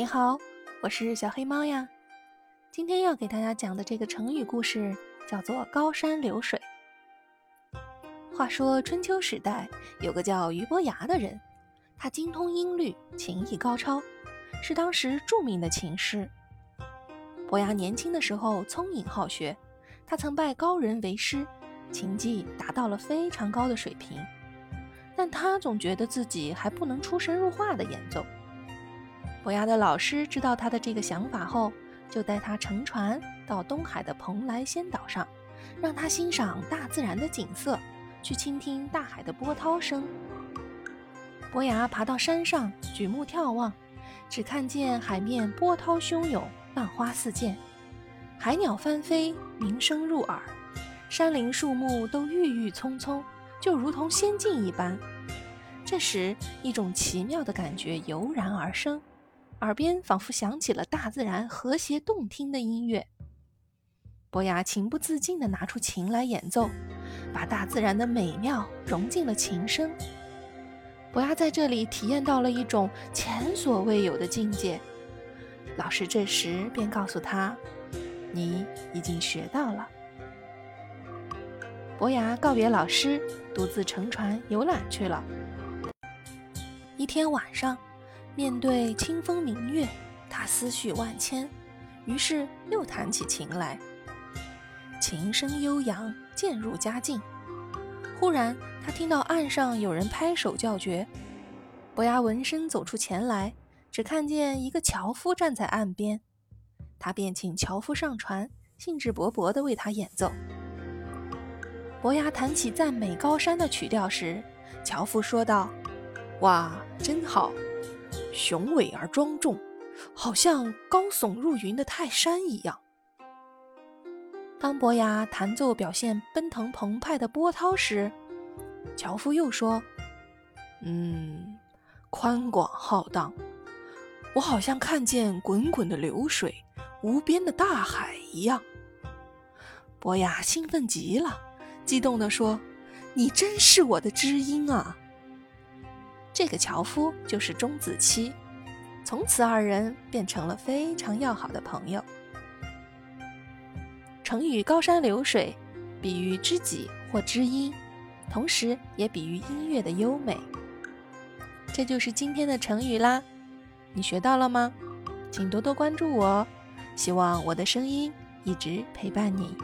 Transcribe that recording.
你好，我是小黑猫呀。今天要给大家讲的这个成语故事叫做“高山流水”。话说春秋时代有个叫俞伯牙的人，他精通音律，琴艺高超，是当时著名的琴师。伯牙年轻的时候聪颖好学，他曾拜高人为师，琴技达到了非常高的水平。但他总觉得自己还不能出神入化的演奏。伯牙的老师知道他的这个想法后，就带他乘船到东海的蓬莱仙岛上，让他欣赏大自然的景色，去倾听大海的波涛声。伯牙爬到山上，举目眺望，只看见海面波涛汹涌，浪花四溅，海鸟翻飞，鸣声入耳，山林树木都郁郁葱葱，就如同仙境一般。这时，一种奇妙的感觉油然而生。耳边仿佛响起了大自然和谐动听的音乐，伯牙情不自禁地拿出琴来演奏，把大自然的美妙融进了琴声。伯牙在这里体验到了一种前所未有的境界。老师这时便告诉他：“你已经学到了。”伯牙告别老师，独自乘船游览去了。一天晚上。面对清风明月，他思绪万千，于是又弹起琴来。琴声悠扬，渐入佳境。忽然，他听到岸上有人拍手叫绝。伯牙闻声走出前来，只看见一个樵夫站在岸边，他便请樵夫上船，兴致勃勃地为他演奏。伯牙弹起赞美高山的曲调时，樵夫说道：“哇，真好！”雄伟而庄重，好像高耸入云的泰山一样。当伯牙弹奏表现奔腾澎湃的波涛时，樵夫又说：“嗯，宽广浩荡，我好像看见滚滚的流水、无边的大海一样。”伯牙兴奋极了，激动地说：“你真是我的知音啊！”这个樵夫就是钟子期，从此二人变成了非常要好的朋友。成语“高山流水”比喻知己或知音，同时也比喻音乐的优美。这就是今天的成语啦，你学到了吗？请多多关注我哦，希望我的声音一直陪伴你。